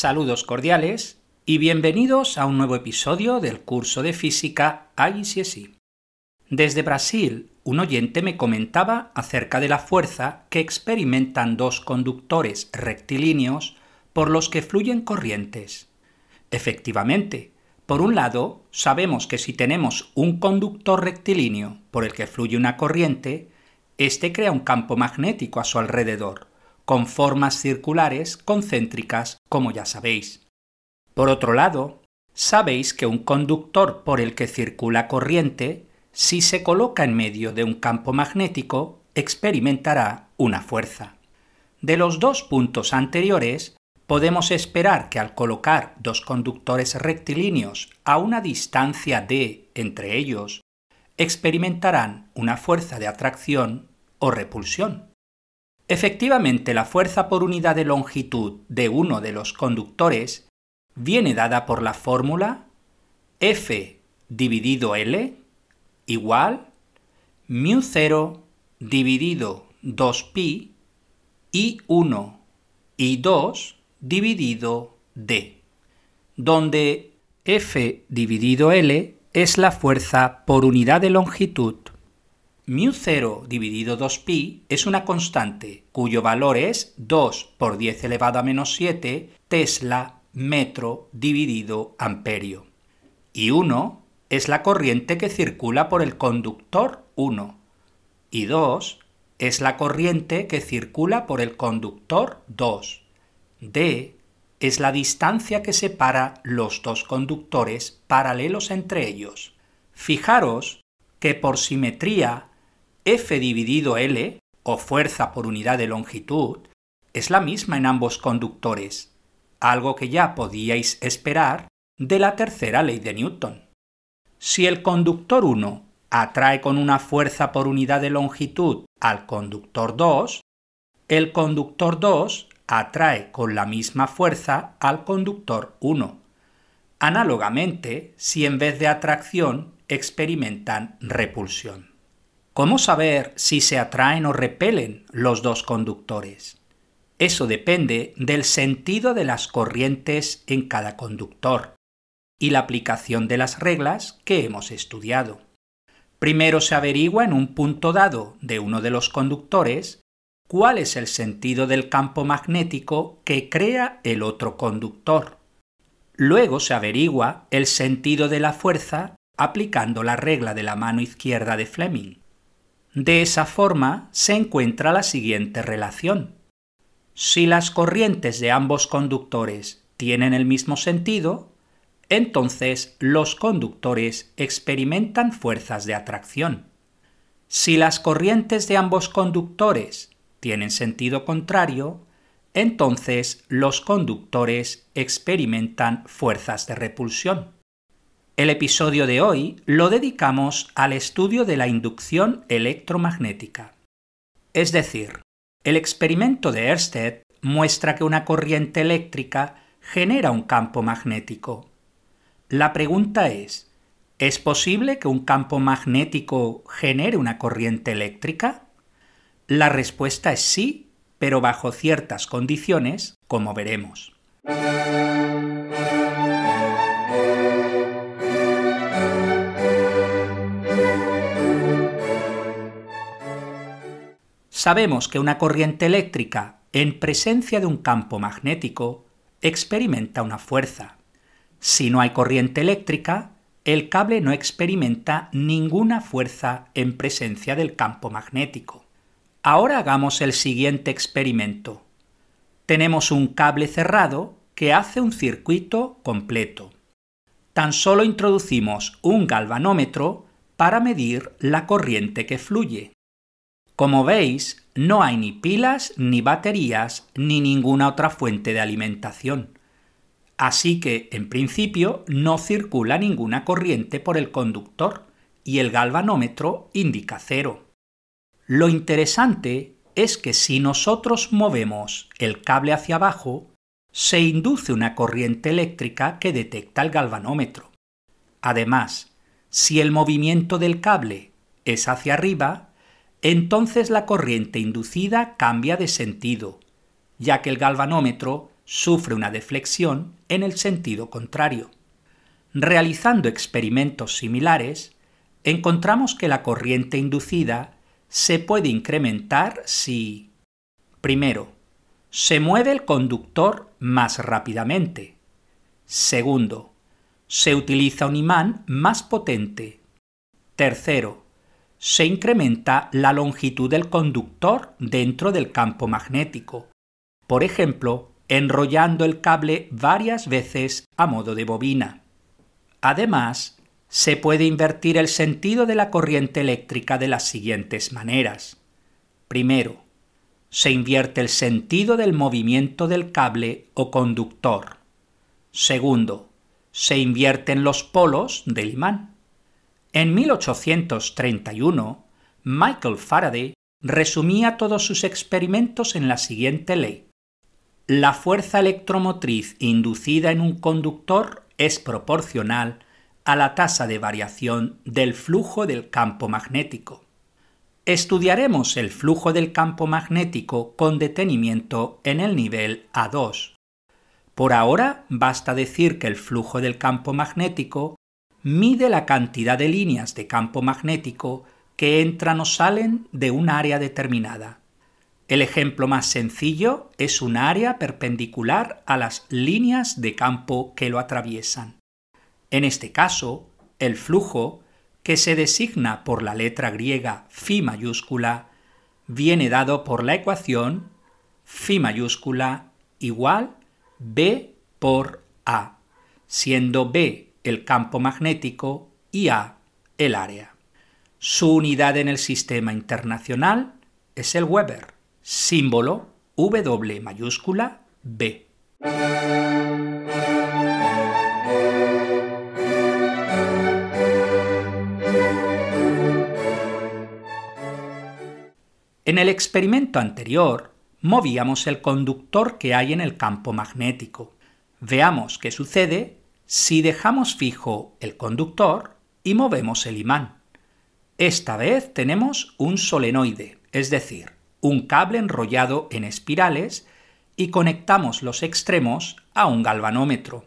Saludos cordiales y bienvenidos a un nuevo episodio del curso de física ICSI. Desde Brasil, un oyente me comentaba acerca de la fuerza que experimentan dos conductores rectilíneos por los que fluyen corrientes. Efectivamente, por un lado, sabemos que si tenemos un conductor rectilíneo por el que fluye una corriente, éste crea un campo magnético a su alrededor, con formas circulares concéntricas, como ya sabéis. Por otro lado, sabéis que un conductor por el que circula corriente, si se coloca en medio de un campo magnético, experimentará una fuerza. De los dos puntos anteriores, podemos esperar que al colocar dos conductores rectilíneos a una distancia d entre ellos, experimentarán una fuerza de atracción o repulsión. Efectivamente, la fuerza por unidad de longitud de uno de los conductores viene dada por la fórmula F dividido L igual μ0 dividido 2pi y 1 y 2 dividido D, donde F dividido L es la fuerza por unidad de longitud μ0 dividido 2pi es una constante cuyo valor es 2 por 10 elevado a menos 7 tesla metro dividido amperio. Y 1 es la corriente que circula por el conductor 1. Y 2 es la corriente que circula por el conductor 2. D es la distancia que separa los dos conductores paralelos entre ellos. Fijaros que por simetría F dividido L, o fuerza por unidad de longitud, es la misma en ambos conductores, algo que ya podíais esperar de la tercera ley de Newton. Si el conductor 1 atrae con una fuerza por unidad de longitud al conductor 2, el conductor 2 atrae con la misma fuerza al conductor 1. Análogamente, si en vez de atracción experimentan repulsión. ¿Cómo saber si se atraen o repelen los dos conductores? Eso depende del sentido de las corrientes en cada conductor y la aplicación de las reglas que hemos estudiado. Primero se averigua en un punto dado de uno de los conductores cuál es el sentido del campo magnético que crea el otro conductor. Luego se averigua el sentido de la fuerza aplicando la regla de la mano izquierda de Fleming. De esa forma se encuentra la siguiente relación. Si las corrientes de ambos conductores tienen el mismo sentido, entonces los conductores experimentan fuerzas de atracción. Si las corrientes de ambos conductores tienen sentido contrario, entonces los conductores experimentan fuerzas de repulsión. El episodio de hoy lo dedicamos al estudio de la inducción electromagnética. Es decir, el experimento de Ørsted muestra que una corriente eléctrica genera un campo magnético. La pregunta es, ¿es posible que un campo magnético genere una corriente eléctrica? La respuesta es sí, pero bajo ciertas condiciones, como veremos. Sabemos que una corriente eléctrica en presencia de un campo magnético experimenta una fuerza. Si no hay corriente eléctrica, el cable no experimenta ninguna fuerza en presencia del campo magnético. Ahora hagamos el siguiente experimento. Tenemos un cable cerrado que hace un circuito completo. Tan solo introducimos un galvanómetro para medir la corriente que fluye. Como veis, no hay ni pilas, ni baterías, ni ninguna otra fuente de alimentación. Así que, en principio, no circula ninguna corriente por el conductor y el galvanómetro indica cero. Lo interesante es que si nosotros movemos el cable hacia abajo, se induce una corriente eléctrica que detecta el galvanómetro. Además, si el movimiento del cable es hacia arriba, entonces la corriente inducida cambia de sentido, ya que el galvanómetro sufre una deflexión en el sentido contrario. Realizando experimentos similares, encontramos que la corriente inducida se puede incrementar si, primero, se mueve el conductor más rápidamente. Segundo, se utiliza un imán más potente. Tercero, se incrementa la longitud del conductor dentro del campo magnético. Por ejemplo, enrollando el cable varias veces a modo de bobina. Además, se puede invertir el sentido de la corriente eléctrica de las siguientes maneras. Primero, se invierte el sentido del movimiento del cable o conductor. Segundo, se invierten los polos del imán. En 1831, Michael Faraday resumía todos sus experimentos en la siguiente ley. La fuerza electromotriz inducida en un conductor es proporcional a la tasa de variación del flujo del campo magnético. Estudiaremos el flujo del campo magnético con detenimiento en el nivel A2. Por ahora basta decir que el flujo del campo magnético mide la cantidad de líneas de campo magnético que entran o salen de un área determinada. El ejemplo más sencillo es un área perpendicular a las líneas de campo que lo atraviesan. En este caso, el flujo, que se designa por la letra griega phi mayúscula, viene dado por la ecuación phi mayúscula igual B por A, siendo B el campo magnético y A el área. Su unidad en el sistema internacional es el Weber símbolo W mayúscula B. En el experimento anterior, movíamos el conductor que hay en el campo magnético. Veamos qué sucede si dejamos fijo el conductor y movemos el imán. Esta vez tenemos un solenoide, es decir, un cable enrollado en espirales y conectamos los extremos a un galvanómetro.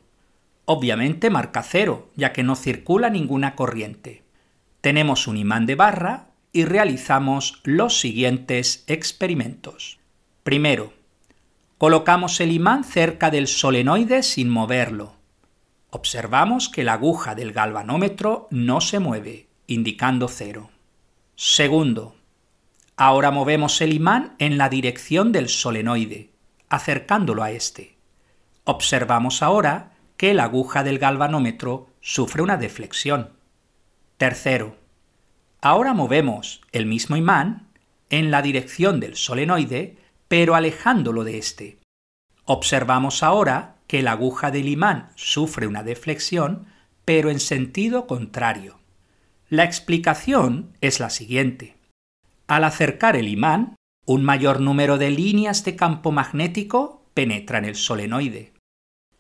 Obviamente marca cero, ya que no circula ninguna corriente. Tenemos un imán de barra y realizamos los siguientes experimentos. Primero, colocamos el imán cerca del solenoide sin moverlo. Observamos que la aguja del galvanómetro no se mueve, indicando cero. Segundo, Ahora movemos el imán en la dirección del solenoide, acercándolo a este. Observamos ahora que la aguja del galvanómetro sufre una deflexión. Tercero, ahora movemos el mismo imán en la dirección del solenoide, pero alejándolo de este. Observamos ahora que la aguja del imán sufre una deflexión, pero en sentido contrario. La explicación es la siguiente. Al acercar el imán, un mayor número de líneas de campo magnético penetra en el solenoide.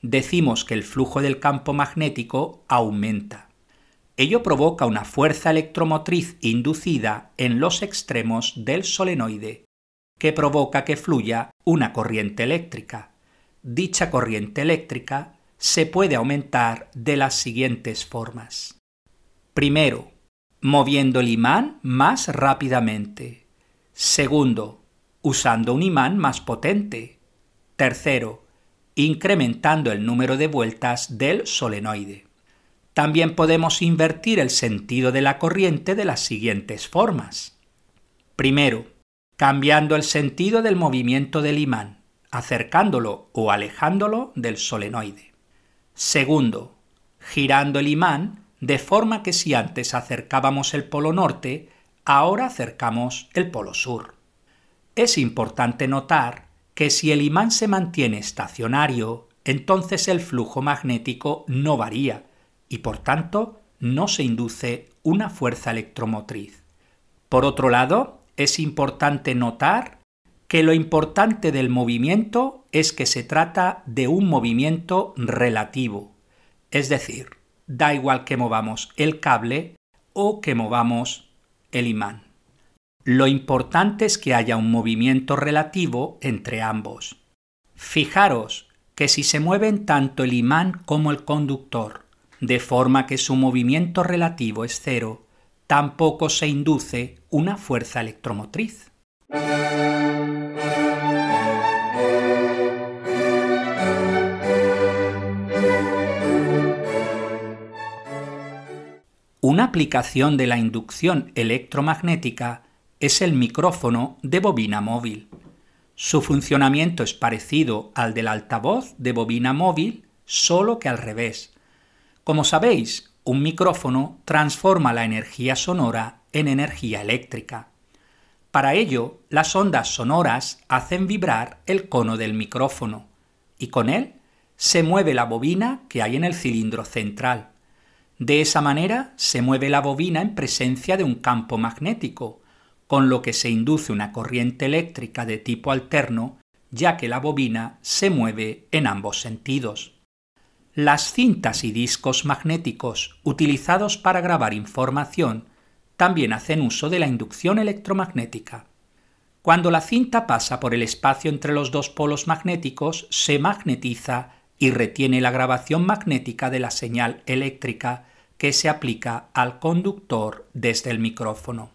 Decimos que el flujo del campo magnético aumenta. Ello provoca una fuerza electromotriz inducida en los extremos del solenoide, que provoca que fluya una corriente eléctrica. Dicha corriente eléctrica se puede aumentar de las siguientes formas. Primero, moviendo el imán más rápidamente. Segundo, usando un imán más potente. Tercero, incrementando el número de vueltas del solenoide. También podemos invertir el sentido de la corriente de las siguientes formas. Primero, cambiando el sentido del movimiento del imán, acercándolo o alejándolo del solenoide. Segundo, girando el imán de forma que si antes acercábamos el polo norte, ahora acercamos el polo sur. Es importante notar que si el imán se mantiene estacionario, entonces el flujo magnético no varía y por tanto no se induce una fuerza electromotriz. Por otro lado, es importante notar que lo importante del movimiento es que se trata de un movimiento relativo, es decir, da igual que movamos el cable o que movamos el imán. Lo importante es que haya un movimiento relativo entre ambos. Fijaros que si se mueven tanto el imán como el conductor, de forma que su movimiento relativo es cero, tampoco se induce una fuerza electromotriz. Una aplicación de la inducción electromagnética es el micrófono de bobina móvil. Su funcionamiento es parecido al del altavoz de bobina móvil, solo que al revés. Como sabéis, un micrófono transforma la energía sonora en energía eléctrica. Para ello, las ondas sonoras hacen vibrar el cono del micrófono y con él se mueve la bobina que hay en el cilindro central. De esa manera se mueve la bobina en presencia de un campo magnético, con lo que se induce una corriente eléctrica de tipo alterno, ya que la bobina se mueve en ambos sentidos. Las cintas y discos magnéticos utilizados para grabar información también hacen uso de la inducción electromagnética. Cuando la cinta pasa por el espacio entre los dos polos magnéticos, se magnetiza y retiene la grabación magnética de la señal eléctrica que se aplica al conductor desde el micrófono.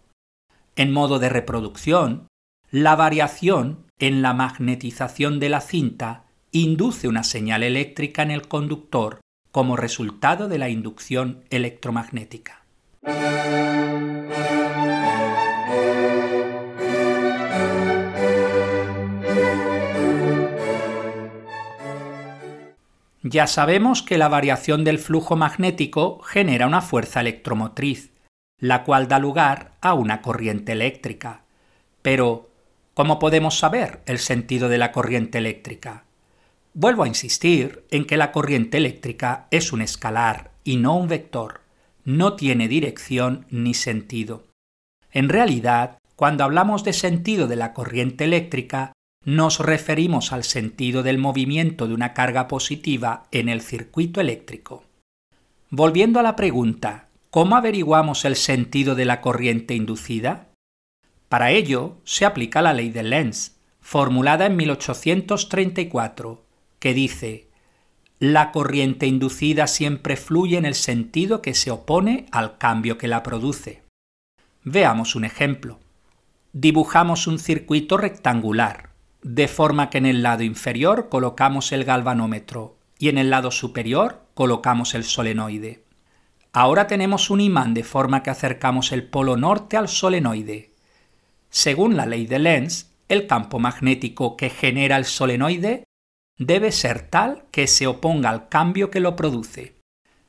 En modo de reproducción, la variación en la magnetización de la cinta induce una señal eléctrica en el conductor como resultado de la inducción electromagnética. Ya sabemos que la variación del flujo magnético genera una fuerza electromotriz, la cual da lugar a una corriente eléctrica. Pero, ¿cómo podemos saber el sentido de la corriente eléctrica? Vuelvo a insistir en que la corriente eléctrica es un escalar y no un vector. No tiene dirección ni sentido. En realidad, cuando hablamos de sentido de la corriente eléctrica, nos referimos al sentido del movimiento de una carga positiva en el circuito eléctrico. Volviendo a la pregunta, ¿cómo averiguamos el sentido de la corriente inducida? Para ello se aplica la ley de Lenz, formulada en 1834, que dice La corriente inducida siempre fluye en el sentido que se opone al cambio que la produce. Veamos un ejemplo. Dibujamos un circuito rectangular de forma que en el lado inferior colocamos el galvanómetro y en el lado superior colocamos el solenoide. Ahora tenemos un imán de forma que acercamos el polo norte al solenoide. Según la ley de Lenz, el campo magnético que genera el solenoide debe ser tal que se oponga al cambio que lo produce.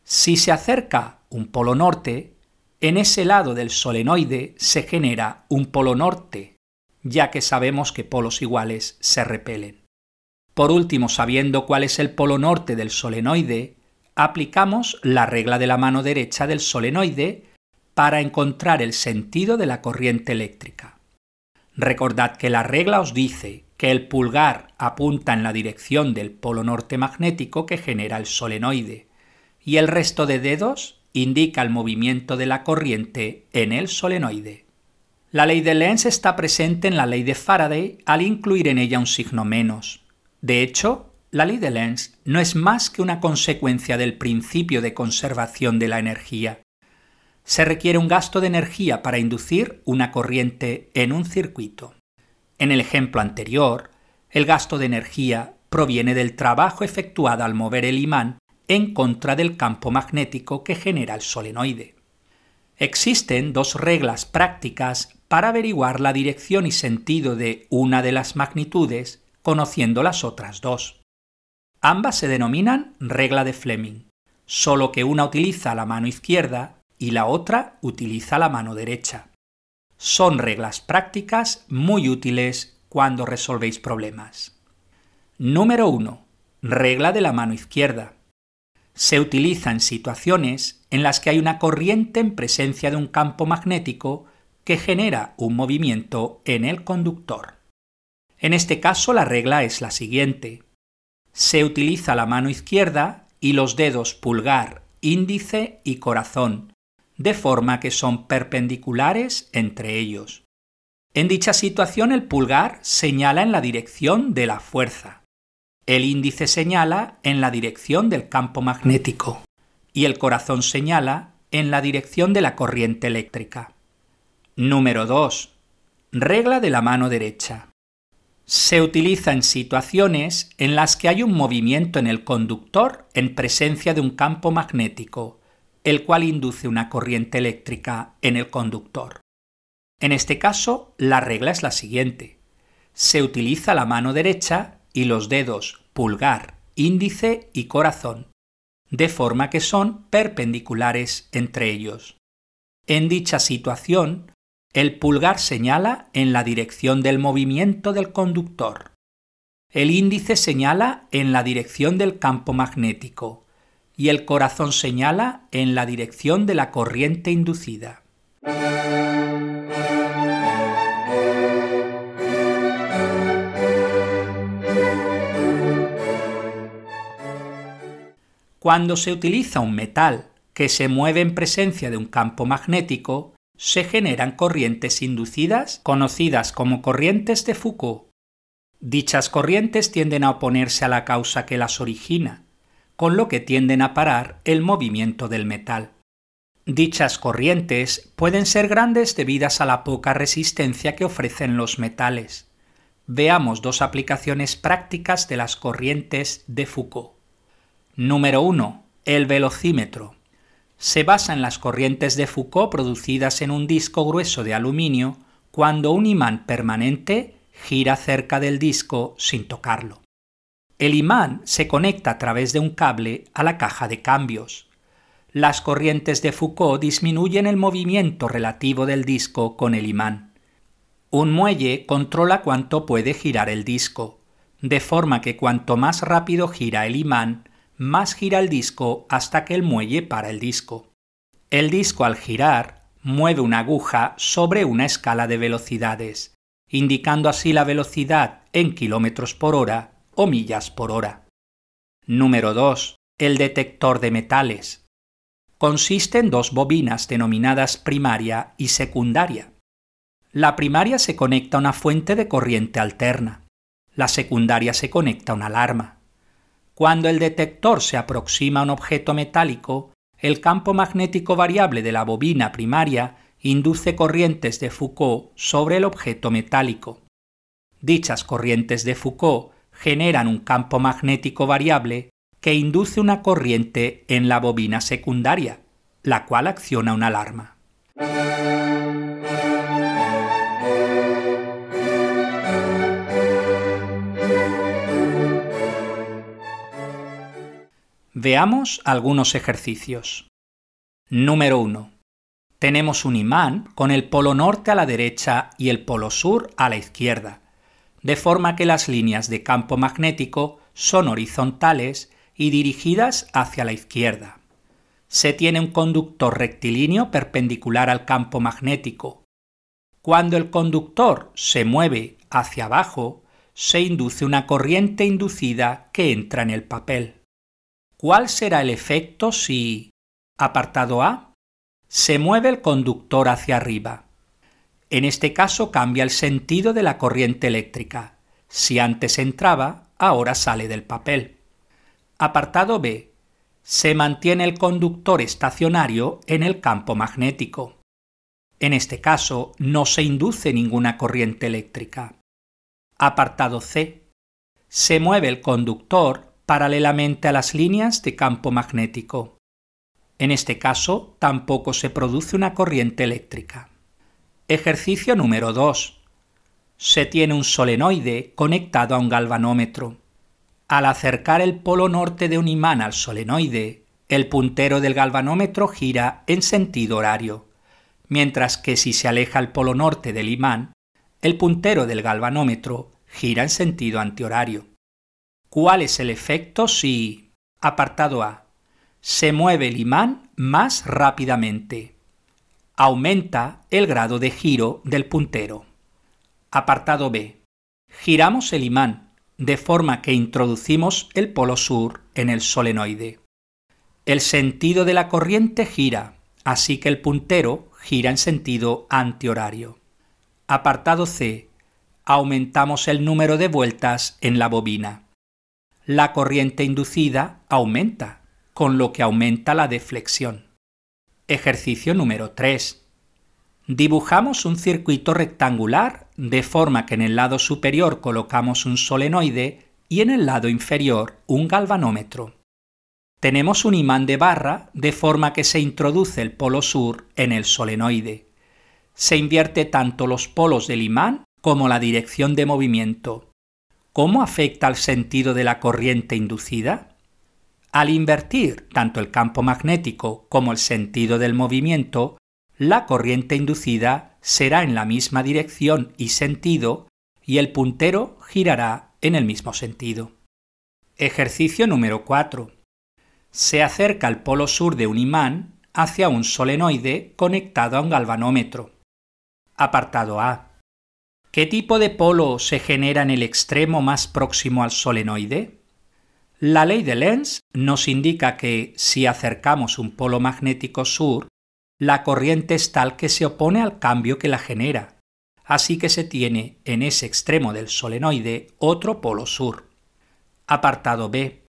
Si se acerca un polo norte, en ese lado del solenoide se genera un polo norte ya que sabemos que polos iguales se repelen. Por último, sabiendo cuál es el polo norte del solenoide, aplicamos la regla de la mano derecha del solenoide para encontrar el sentido de la corriente eléctrica. Recordad que la regla os dice que el pulgar apunta en la dirección del polo norte magnético que genera el solenoide y el resto de dedos indica el movimiento de la corriente en el solenoide. La ley de Lenz está presente en la ley de Faraday al incluir en ella un signo menos. De hecho, la ley de Lenz no es más que una consecuencia del principio de conservación de la energía. Se requiere un gasto de energía para inducir una corriente en un circuito. En el ejemplo anterior, el gasto de energía proviene del trabajo efectuado al mover el imán en contra del campo magnético que genera el solenoide. Existen dos reglas prácticas para averiguar la dirección y sentido de una de las magnitudes conociendo las otras dos. Ambas se denominan regla de Fleming, solo que una utiliza la mano izquierda y la otra utiliza la mano derecha. Son reglas prácticas muy útiles cuando resolvéis problemas. Número 1. Regla de la mano izquierda. Se utiliza en situaciones en las que hay una corriente en presencia de un campo magnético que genera un movimiento en el conductor. En este caso la regla es la siguiente. Se utiliza la mano izquierda y los dedos pulgar, índice y corazón, de forma que son perpendiculares entre ellos. En dicha situación el pulgar señala en la dirección de la fuerza. El índice señala en la dirección del campo magnético y el corazón señala en la dirección de la corriente eléctrica. Número 2. Regla de la mano derecha. Se utiliza en situaciones en las que hay un movimiento en el conductor en presencia de un campo magnético, el cual induce una corriente eléctrica en el conductor. En este caso, la regla es la siguiente. Se utiliza la mano derecha y los dedos pulgar, índice y corazón, de forma que son perpendiculares entre ellos. En dicha situación, el pulgar señala en la dirección del movimiento del conductor. El índice señala en la dirección del campo magnético y el corazón señala en la dirección de la corriente inducida. Cuando se utiliza un metal que se mueve en presencia de un campo magnético, se generan corrientes inducidas conocidas como corrientes de Foucault. Dichas corrientes tienden a oponerse a la causa que las origina, con lo que tienden a parar el movimiento del metal. Dichas corrientes pueden ser grandes debidas a la poca resistencia que ofrecen los metales. Veamos dos aplicaciones prácticas de las corrientes de Foucault. Número 1. El velocímetro se basa en las corrientes de Foucault producidas en un disco grueso de aluminio cuando un imán permanente gira cerca del disco sin tocarlo. El imán se conecta a través de un cable a la caja de cambios. Las corrientes de Foucault disminuyen el movimiento relativo del disco con el imán. Un muelle controla cuánto puede girar el disco, de forma que cuanto más rápido gira el imán, más gira el disco hasta que el muelle para el disco. El disco al girar mueve una aguja sobre una escala de velocidades, indicando así la velocidad en kilómetros por hora o millas por hora. Número 2. El detector de metales. Consiste en dos bobinas denominadas primaria y secundaria. La primaria se conecta a una fuente de corriente alterna. La secundaria se conecta a una alarma. Cuando el detector se aproxima a un objeto metálico, el campo magnético variable de la bobina primaria induce corrientes de Foucault sobre el objeto metálico. Dichas corrientes de Foucault generan un campo magnético variable que induce una corriente en la bobina secundaria, la cual acciona una alarma. Veamos algunos ejercicios. Número 1. Tenemos un imán con el polo norte a la derecha y el polo sur a la izquierda, de forma que las líneas de campo magnético son horizontales y dirigidas hacia la izquierda. Se tiene un conductor rectilíneo perpendicular al campo magnético. Cuando el conductor se mueve hacia abajo, se induce una corriente inducida que entra en el papel. ¿Cuál será el efecto si, apartado A, se mueve el conductor hacia arriba? En este caso cambia el sentido de la corriente eléctrica. Si antes entraba, ahora sale del papel. Apartado B. Se mantiene el conductor estacionario en el campo magnético. En este caso no se induce ninguna corriente eléctrica. Apartado C. Se mueve el conductor paralelamente a las líneas de campo magnético. En este caso, tampoco se produce una corriente eléctrica. Ejercicio número 2. Se tiene un solenoide conectado a un galvanómetro. Al acercar el polo norte de un imán al solenoide, el puntero del galvanómetro gira en sentido horario, mientras que si se aleja el polo norte del imán, el puntero del galvanómetro gira en sentido antihorario. ¿Cuál es el efecto si, apartado A, se mueve el imán más rápidamente? Aumenta el grado de giro del puntero. Apartado B. Giramos el imán de forma que introducimos el polo sur en el solenoide. El sentido de la corriente gira, así que el puntero gira en sentido antihorario. Apartado C. Aumentamos el número de vueltas en la bobina la corriente inducida aumenta, con lo que aumenta la deflexión. Ejercicio número 3. Dibujamos un circuito rectangular de forma que en el lado superior colocamos un solenoide y en el lado inferior un galvanómetro. Tenemos un imán de barra de forma que se introduce el polo sur en el solenoide. Se invierte tanto los polos del imán como la dirección de movimiento. ¿Cómo afecta al sentido de la corriente inducida? Al invertir tanto el campo magnético como el sentido del movimiento, la corriente inducida será en la misma dirección y sentido y el puntero girará en el mismo sentido. Ejercicio número 4. Se acerca el polo sur de un imán hacia un solenoide conectado a un galvanómetro. Apartado A. ¿Qué tipo de polo se genera en el extremo más próximo al solenoide? La ley de Lenz nos indica que si acercamos un polo magnético sur, la corriente es tal que se opone al cambio que la genera, así que se tiene en ese extremo del solenoide otro polo sur. Apartado B.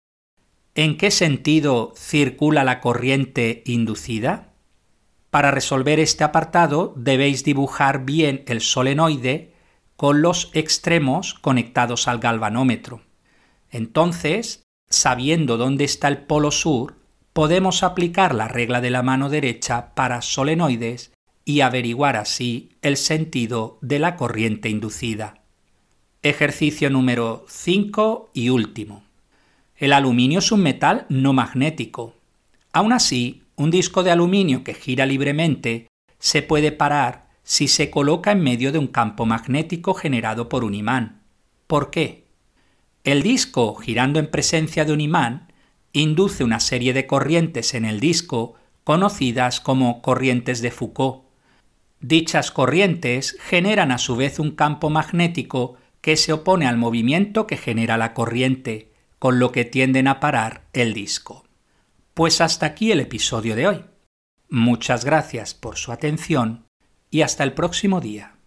¿En qué sentido circula la corriente inducida? Para resolver este apartado debéis dibujar bien el solenoide con los extremos conectados al galvanómetro. Entonces, sabiendo dónde está el polo sur, podemos aplicar la regla de la mano derecha para solenoides y averiguar así el sentido de la corriente inducida. Ejercicio número 5 y último. El aluminio es un metal no magnético. Aún así, un disco de aluminio que gira libremente se puede parar si se coloca en medio de un campo magnético generado por un imán. ¿Por qué? El disco, girando en presencia de un imán, induce una serie de corrientes en el disco conocidas como corrientes de Foucault. Dichas corrientes generan a su vez un campo magnético que se opone al movimiento que genera la corriente, con lo que tienden a parar el disco. Pues hasta aquí el episodio de hoy. Muchas gracias por su atención y hasta el próximo día.